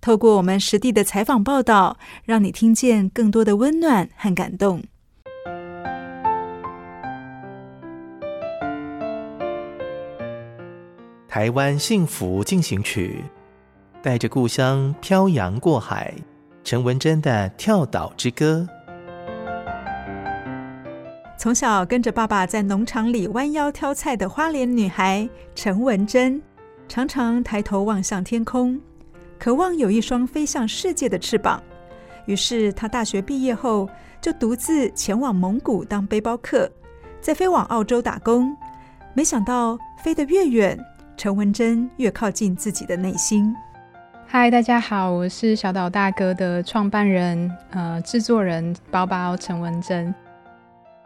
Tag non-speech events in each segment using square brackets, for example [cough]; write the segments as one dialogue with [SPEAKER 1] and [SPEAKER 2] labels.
[SPEAKER 1] 透过我们实地的采访报道，让你听见更多的温暖和感动。
[SPEAKER 2] 台湾幸福进行曲，带着故乡漂洋过海，陈文珍的跳岛之歌。
[SPEAKER 1] 从小跟着爸爸在农场里弯腰挑菜的花莲女孩陈文珍，常常抬头望向天空，渴望有一双飞向世界的翅膀。于是他大学毕业后，就独自前往蒙古当背包客，再飞往澳洲打工。没想到飞得越远，陈文珍越靠近自己的内心。
[SPEAKER 3] 嗨，大家好，我是小岛大哥的创办人，呃，制作人包包陈文珍。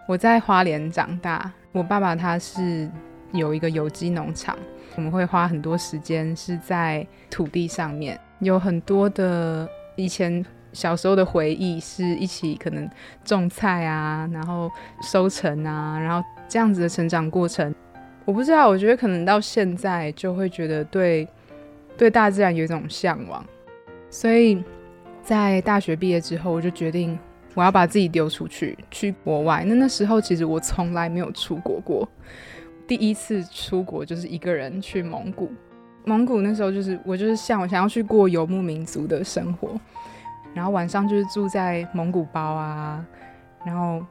[SPEAKER 3] 我在花莲长大，我爸爸他是有一个有机农场，我们会花很多时间是在土地上面，有很多的以前小时候的回忆，是一起可能种菜啊，然后收成啊，然后这样子的成长过程。我不知道，我觉得可能到现在就会觉得对，对大自然有一种向往，所以在大学毕业之后，我就决定我要把自己丢出去，去国外。那那时候其实我从来没有出国过，第一次出国就是一个人去蒙古。蒙古那时候就是我就是像我想要去过游牧民族的生活，然后晚上就是住在蒙古包啊，然后。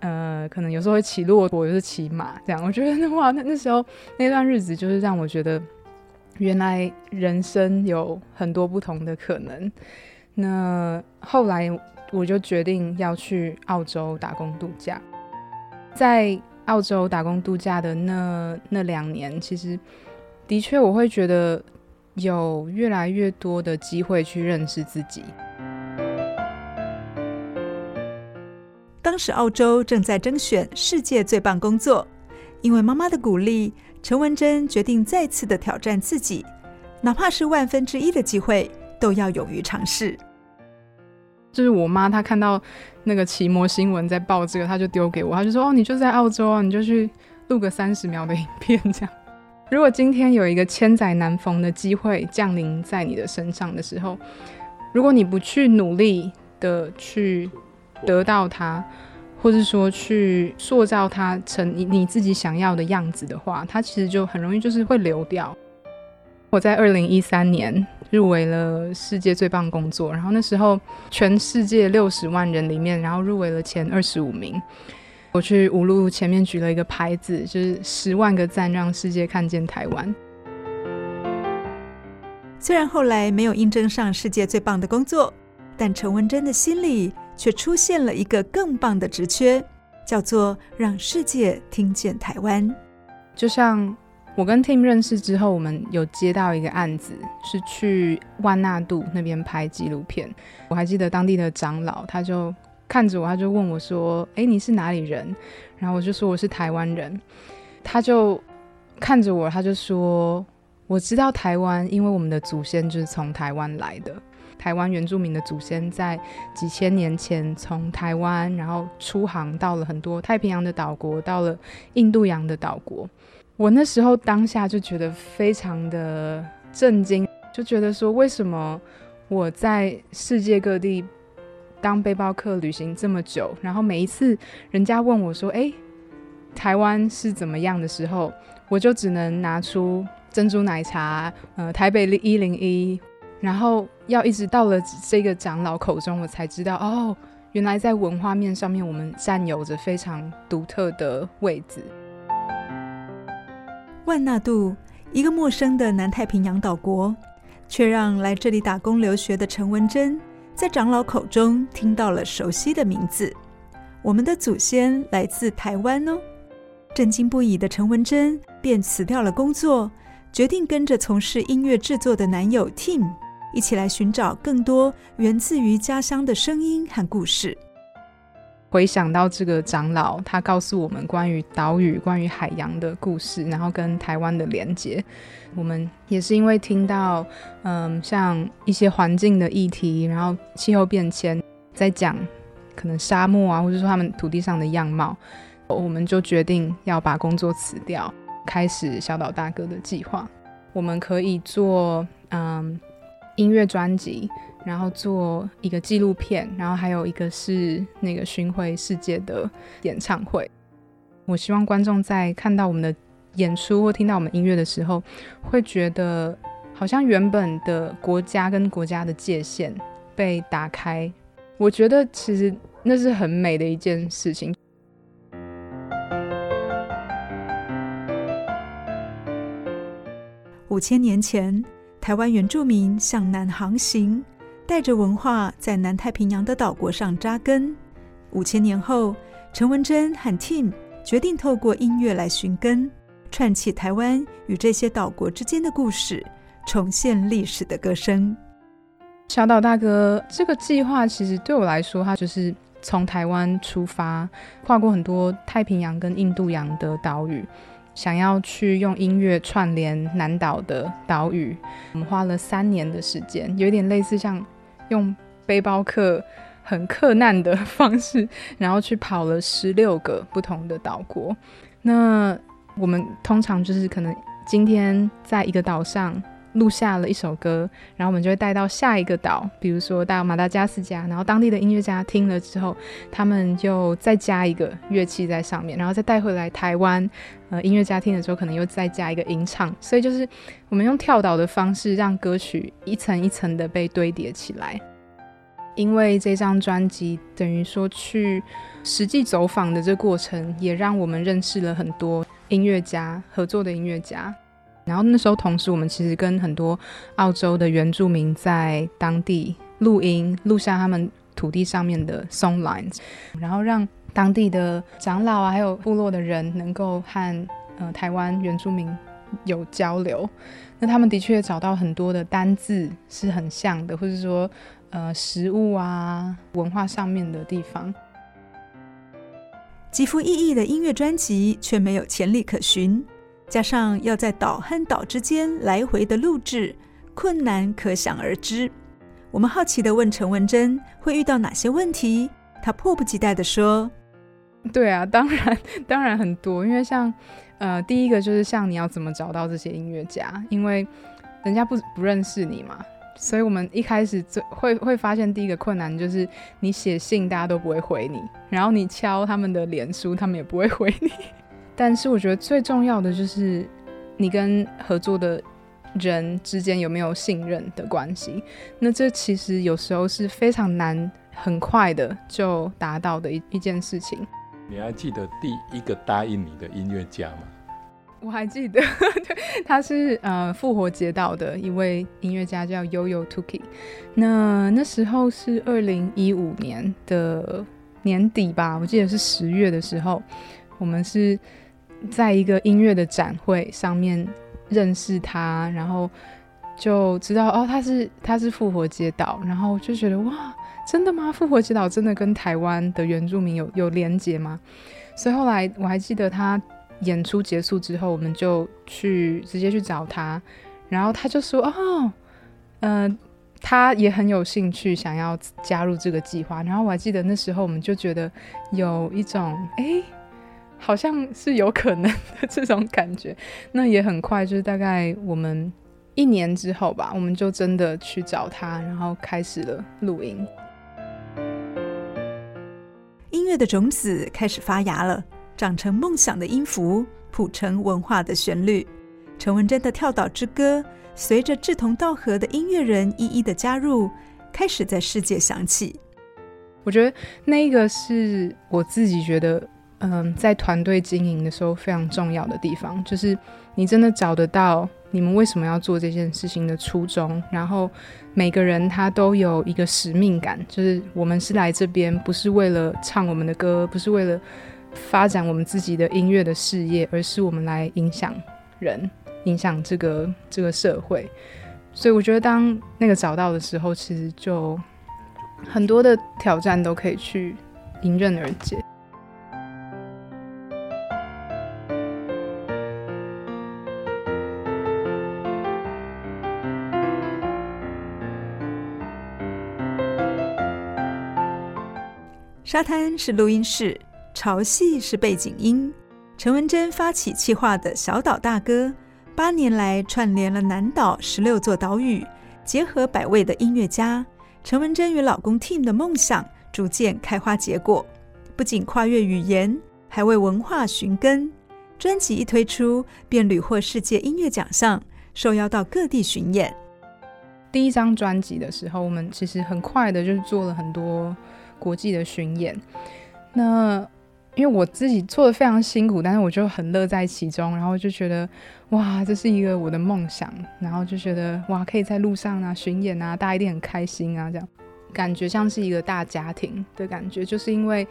[SPEAKER 3] 呃，可能有时候会骑骆驼，有时骑马，这样。我觉得哇，那那时候那段日子，就是让我觉得，原来人生有很多不同的可能。那后来我就决定要去澳洲打工度假。在澳洲打工度假的那那两年，其实的确我会觉得有越来越多的机会去认识自己。
[SPEAKER 1] 当时澳洲正在征选世界最棒工作，因为妈妈的鼓励，陈文珍决定再次的挑战自己，哪怕是万分之一的机会，都要勇于尝试。
[SPEAKER 3] 就是我妈，她看到那个奇摩新闻在报这个，她就丢给我，她就说：“哦，你就在澳洲啊，你就去录个三十秒的影片这样。如果今天有一个千载难逢的机会降临在你的身上的时候，如果你不去努力的去。”得到它，或者说去塑造它成你你自己想要的样子的话，它其实就很容易就是会流掉。我在二零一三年入围了世界最棒工作，然后那时候全世界六十万人里面，然后入围了前二十五名。我去五路前面举了一个牌子，就是十万个赞，让世界看见台湾。
[SPEAKER 1] 虽然后来没有应征上世界最棒的工作，但陈文珍的心里。却出现了一个更棒的职缺，叫做“让世界听见台湾”。
[SPEAKER 3] 就像我跟 Tim 认识之后，我们有接到一个案子，是去万纳度那边拍纪录片。我还记得当地的长老，他就看着我，他就问我说：“诶，你是哪里人？”然后我就说我是台湾人。他就看着我，他就说：“我知道台湾，因为我们的祖先就是从台湾来的。”台湾原住民的祖先在几千年前从台湾，然后出航到了很多太平洋的岛国，到了印度洋的岛国。我那时候当下就觉得非常的震惊，就觉得说，为什么我在世界各地当背包客旅行这么久，然后每一次人家问我说：“哎，台湾是怎么样的时候”，我就只能拿出珍珠奶茶，呃，台北一零一。然后要一直到了这个长老口中，我才知道哦，原来在文化面上面，我们占有着非常独特的位置。
[SPEAKER 1] 万那杜，一个陌生的南太平洋岛国，却让来这里打工留学的陈文珍在长老口中听到了熟悉的名字。我们的祖先来自台湾哦！震惊不已的陈文珍便辞掉了工作，决定跟着从事音乐制作的男友 Tim。一起来寻找更多源自于家乡的声音和故事。
[SPEAKER 3] 回想到这个长老，他告诉我们关于岛屿、关于海洋的故事，然后跟台湾的连接。我们也是因为听到，嗯，像一些环境的议题，然后气候变迁，在讲可能沙漠啊，或者说他们土地上的样貌，我们就决定要把工作辞掉，开始小岛大哥的计划。我们可以做，嗯。音乐专辑，然后做一个纪录片，然后还有一个是那个巡回世界的演唱会。我希望观众在看到我们的演出或听到我们音乐的时候，会觉得好像原本的国家跟国家的界限被打开。我觉得其实那是很美的一件事情。
[SPEAKER 1] 五千年前。台湾原住民向南航行，带着文化在南太平洋的岛国上扎根。五千年后，陈文珍和 Tim 决定透过音乐来寻根，串起台湾与这些岛国之间的故事，重现历史的歌声。
[SPEAKER 3] 小岛大哥这个计划，其实对我来说，它就是从台湾出发，跨过很多太平洋跟印度洋的岛屿。想要去用音乐串联南岛的岛屿，我们花了三年的时间，有点类似像用背包客很克难的 [laughs] 方式，然后去跑了十六个不同的岛国。那我们通常就是可能今天在一个岛上。录下了一首歌，然后我们就会带到下一个岛，比如说到马达加斯加，然后当地的音乐家听了之后，他们就再加一个乐器在上面，然后再带回来台湾，呃，音乐家听了之后可能又再加一个吟唱，所以就是我们用跳岛的方式让歌曲一层一层的被堆叠起来。因为这张专辑等于说去实际走访的这过程，也让我们认识了很多音乐家，合作的音乐家。然后那时候，同时我们其实跟很多澳洲的原住民在当地录音，录下他们土地上面的 song lines，然后让当地的长老啊，还有部落的人能够和呃台湾原住民有交流。那他们的确找到很多的单字是很像的，或者说呃食物啊、文化上面的地方。
[SPEAKER 1] 极富意义的音乐专辑却没有潜力可循。加上要在岛和岛之间来回的录制，困难可想而知。我们好奇的问陈文珍会遇到哪些问题，她迫不及待的说：“
[SPEAKER 3] 对啊，当然，当然很多。因为像，呃，第一个就是像你要怎么找到这些音乐家，因为人家不不认识你嘛。所以我们一开始就会会发现第一个困难就是你写信大家都不会回你，然后你敲他们的脸书，他们也不会回你。”但是我觉得最重要的就是你跟合作的人之间有没有信任的关系。那这其实有时候是非常难、很快的就达到的一一件事情。
[SPEAKER 4] 你还记得第一个答应你的音乐家吗？
[SPEAKER 3] 我还记得，[laughs] 对，他是呃复活节岛的一位音乐家，叫 Yoyo Tuki。那那时候是二零一五年的年底吧，我记得是十月的时候，我们是。在一个音乐的展会上面认识他，然后就知道哦，他是他是复活节岛，然后就觉得哇，真的吗？复活节岛真的跟台湾的原住民有有连结吗？所以后来我还记得他演出结束之后，我们就去直接去找他，然后他就说哦，呃，他也很有兴趣想要加入这个计划。然后我还记得那时候我们就觉得有一种哎，好像是有可能的这种感觉。那也很快，就是大概我们一年之后吧，我们就真的去找他，然后开始了录音。
[SPEAKER 1] 音乐的种子开始发芽了，长成梦想的音符，谱成文化的旋律。陈文珍的跳岛之歌，随着志同道合的音乐人一一的加入，开始在世界响起。
[SPEAKER 3] 我觉得那一个是我自己觉得，嗯，在团队经营的时候非常重要的地方，就是你真的找得到你们为什么要做这件事情的初衷，然后每个人他都有一个使命感，就是我们是来这边不是为了唱我们的歌，不是为了发展我们自己的音乐的事业，而是我们来影响人。影响这个这个社会，所以我觉得当那个找到的时候，其实就很多的挑战都可以去迎刃而解。
[SPEAKER 1] 沙滩是录音室，潮汐是背景音。陈文珍发起企划的小岛大歌。八年来，串联了南岛十六座岛屿，结合百位的音乐家，陈文珍与老公 Tim 的梦想逐渐开花结果。不仅跨越语言，还为文化寻根。专辑一推出，便屡获世界音乐奖项，受邀到各地巡演。
[SPEAKER 3] 第一张专辑的时候，我们其实很快的就做了很多国际的巡演。那因为我自己做的非常辛苦，但是我就很乐在其中，然后就觉得哇，这是一个我的梦想，然后就觉得哇，可以在路上啊巡演啊，大家一定很开心啊，这样感觉像是一个大家庭的感觉，就是因为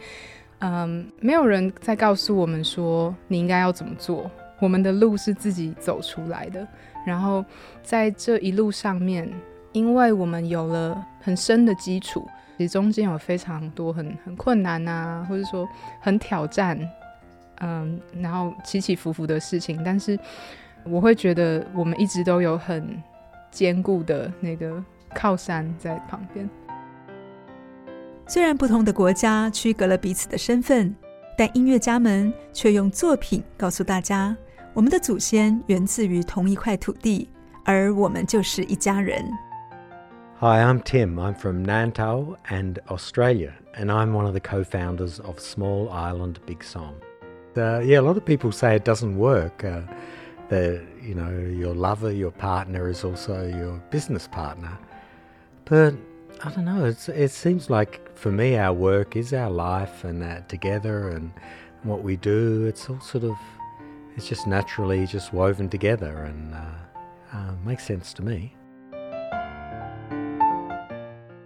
[SPEAKER 3] 嗯，没有人在告诉我们说你应该要怎么做，我们的路是自己走出来的，然后在这一路上面，因为我们有了很深的基础。其实中间有非常多很很困难啊，或者说很挑战，嗯，然后起起伏伏的事情。但是我会觉得我们一直都有很坚固的那个靠山在旁边。
[SPEAKER 1] 虽然不同的国家区隔了彼此的身份，但音乐家们却用作品告诉大家：我们的祖先源自于同一块土地，而我们就是一家人。
[SPEAKER 5] Hi, I'm Tim. I'm from Nantou and Australia, and I'm one of the co-founders of Small Island Big Song. Uh, yeah, a lot of people say it doesn't work. Uh, that you know, your lover, your partner is also your business partner. But I don't know. it seems like for me, our work is our life, and that together, and what we do, it's all sort of, it's just naturally just woven together, and uh, uh makes sense to me.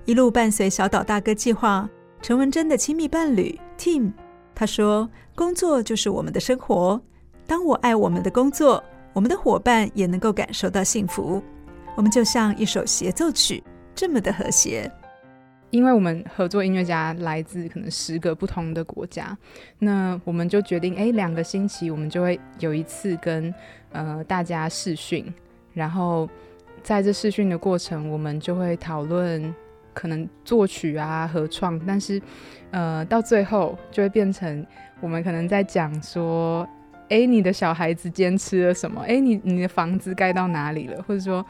[SPEAKER 1] 一路伴随小岛大哥计划，陈文珍的亲密伴侣 Tim，他说：“工作就是我们的生活。当我爱我们的工作，我们的伙伴也能够感受到幸福。我们就像一首协奏曲，这么的和谐。
[SPEAKER 3] 因为我们合作音乐家来自可能十个不同的国家，那我们就决定，哎，两个星期我们就会有一次跟呃大家试训，然后在这试训的过程，我们就会讨论。”可能作曲啊合创，但是，呃，到最后就会变成我们可能在讲说，哎，你的小孩子今天吃了什么？哎，你你的房子盖到哪里了？或者说，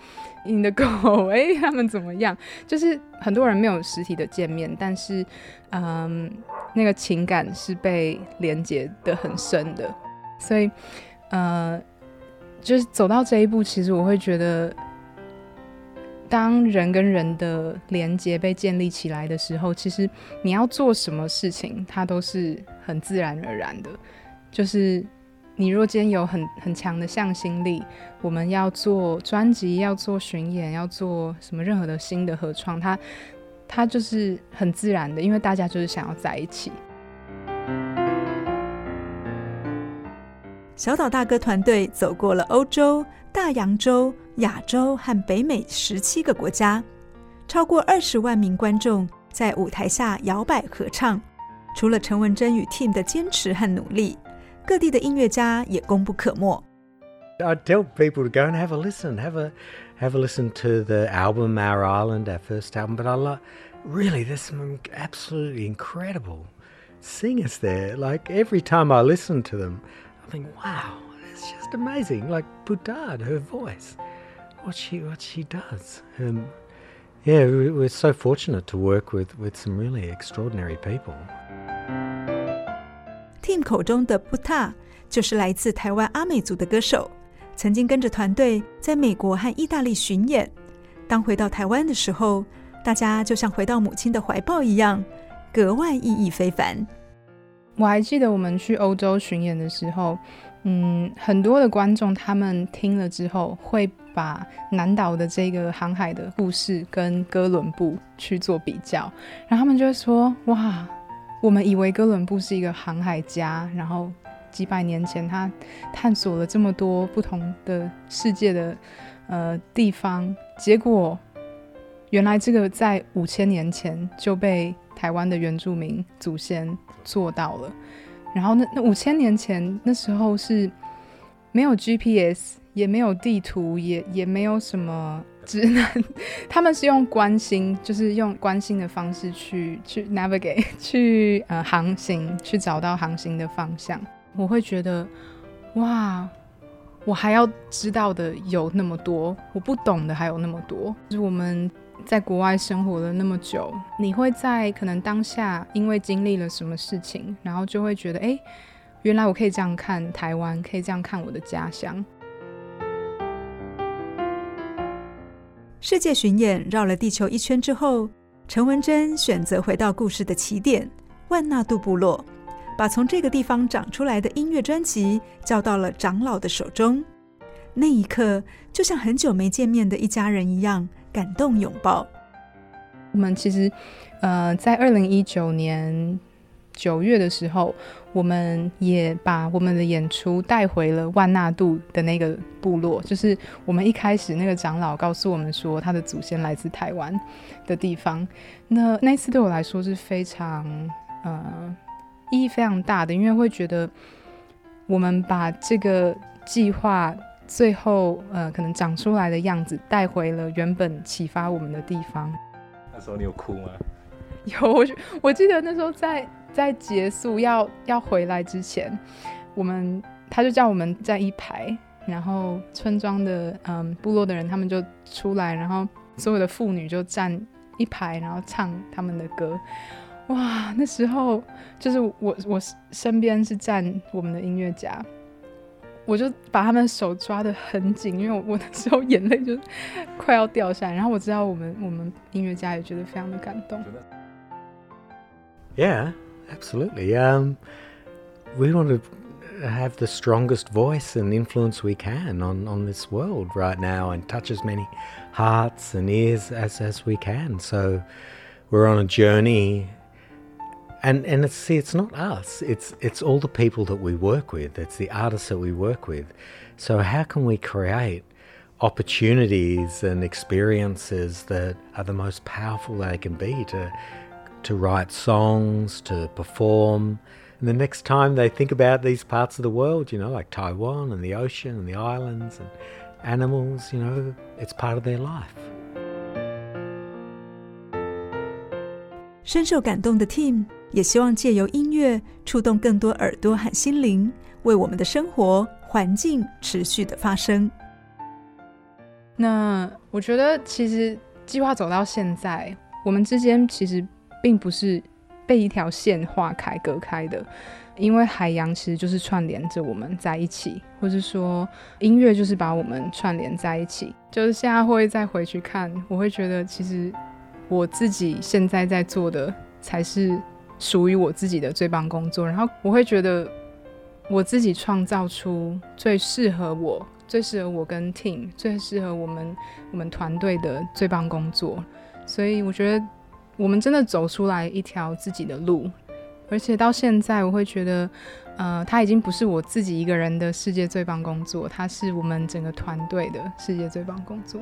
[SPEAKER 3] 你的狗，[laughs] 哎，他们怎么样？就是很多人没有实体的见面，但是，嗯，那个情感是被连接得很深的，所以，呃，就是走到这一步，其实我会觉得。当人跟人的连接被建立起来的时候，其实你要做什么事情，它都是很自然而然的。就是你若间有很很强的向心力，我们要做专辑，要做巡演，要做什么任何的新的合创，它它就是很自然的，因为大家就是想要在一起。
[SPEAKER 1] 小岛大哥团队走过了欧洲、大洋洲、亚洲和北美十七个国家，超过二十万名观众在舞台下摇摆合唱。除了陈文珍与 Tim 的坚持和努力，各地的音乐家也功不可没。
[SPEAKER 5] I tell people to go and have a listen, have a have a listen to the album Our Island, our first album. But I love, really, there's some absolutely incredible singers there. Like every time I listen to them, I think, wow, it's just amazing. Like Boutade, her voice, What she what she does. Um, yeah, we're so fortunate to work with with some really extraordinary people.
[SPEAKER 1] Tim 口中的 Buta 就是来自台湾阿美族的歌手，曾经跟着团队在美国和意大利巡演。当回到台湾的时候，大家就像回到母亲的怀抱一样，格外意义非凡。
[SPEAKER 3] 我还记得我们去欧洲巡演的时候，嗯，很多的观众他们听了之后，会把南岛的这个航海的故事跟哥伦布去做比较，然后他们就会说：“哇，我们以为哥伦布是一个航海家，然后几百年前他探索了这么多不同的世界的呃地方，结果原来这个在五千年前就被台湾的原住民祖先做到了。”然后那那五千年前那时候是没有 GPS，也没有地图，也也没有什么指南，[laughs] 他们是用关心，就是用关心的方式去去 navigate，[laughs] 去呃航行，去找到航行的方向。我会觉得，哇，我还要知道的有那么多，我不懂的还有那么多，就是我们。在国外生活了那么久，你会在可能当下因为经历了什么事情，然后就会觉得，哎，原来我可以这样看台湾，可以这样看我的家乡。
[SPEAKER 1] 世界巡演绕了地球一圈之后，陈文珍选择回到故事的起点——万那杜部落，把从这个地方长出来的音乐专辑交到了长老的手中。那一刻，就像很久没见面的一家人一样。感动拥抱。
[SPEAKER 3] 我们其实，呃，在二零一九年九月的时候，我们也把我们的演出带回了万那度的那个部落，就是我们一开始那个长老告诉我们说，他的祖先来自台湾的地方。那那次对我来说是非常，呃，意义非常大的，因为会觉得我们把这个计划。最后，呃，可能长出来的样子带回了原本启发我们的地方。
[SPEAKER 4] 那时候你有哭吗？[laughs]
[SPEAKER 3] 有，我我记得那时候在在结束要要回来之前，我们他就叫我们在一排，然后村庄的嗯部落的人他们就出来，然后所有的妇女就站一排，然后唱他们的歌。哇，那时候就是我我身边是站我们的音乐家。我就把他们手抓得很紧，因为我我那时候眼泪就快要掉下来。然后我知道我们我们音乐家也觉得非常的感动。
[SPEAKER 5] Yeah, absolutely. Um, we want to have the strongest voice and influence we can on on this world right now, and touch as many hearts and ears as as we can. So we're on a journey and and it's see it's not us it's it's all the people that we work with it's the artists that we work with so how can we create opportunities and experiences that are the most powerful they can be to to write songs to perform and the next time they think about these parts of the world you know like Taiwan and the ocean and the islands and animals you know it's part of their life
[SPEAKER 1] 深受感动的 Tim 也希望借由音乐触动更多耳朵和心灵，为我们的生活环境持续的发声。
[SPEAKER 3] 那我觉得，其实计划走到现在，我们之间其实 并不是被一条线划开、隔开的，因为海洋其实就是串联着我们在一起，或是说音乐就是把我们串联在一起。就是现在会再回去看，我会觉得，其实我自己现在在做的才是。属于我自己的最棒工作，然后我会觉得我自己创造出最适合我、最适合我跟 team、最适合我们我们团队的最棒工作，所以我觉得我们真的走出来一条自己的路，而且到现在我会觉得，呃，它已经不是我自己一个人的世界最棒工作，它是我们整个团队的世界最棒工作。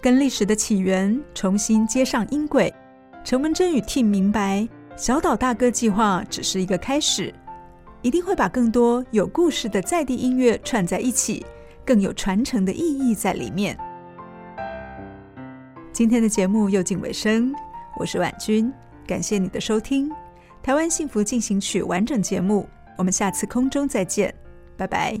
[SPEAKER 1] 跟历史的起源重新接上音轨，陈文珍与 T 明白，小岛大哥计划只是一个开始。一定会把更多有故事的在地音乐串在一起，更有传承的意义在里面。今天的节目又近尾声，我是婉君，感谢你的收听。台湾幸福进行曲完整节目，我们下次空中再见，拜拜。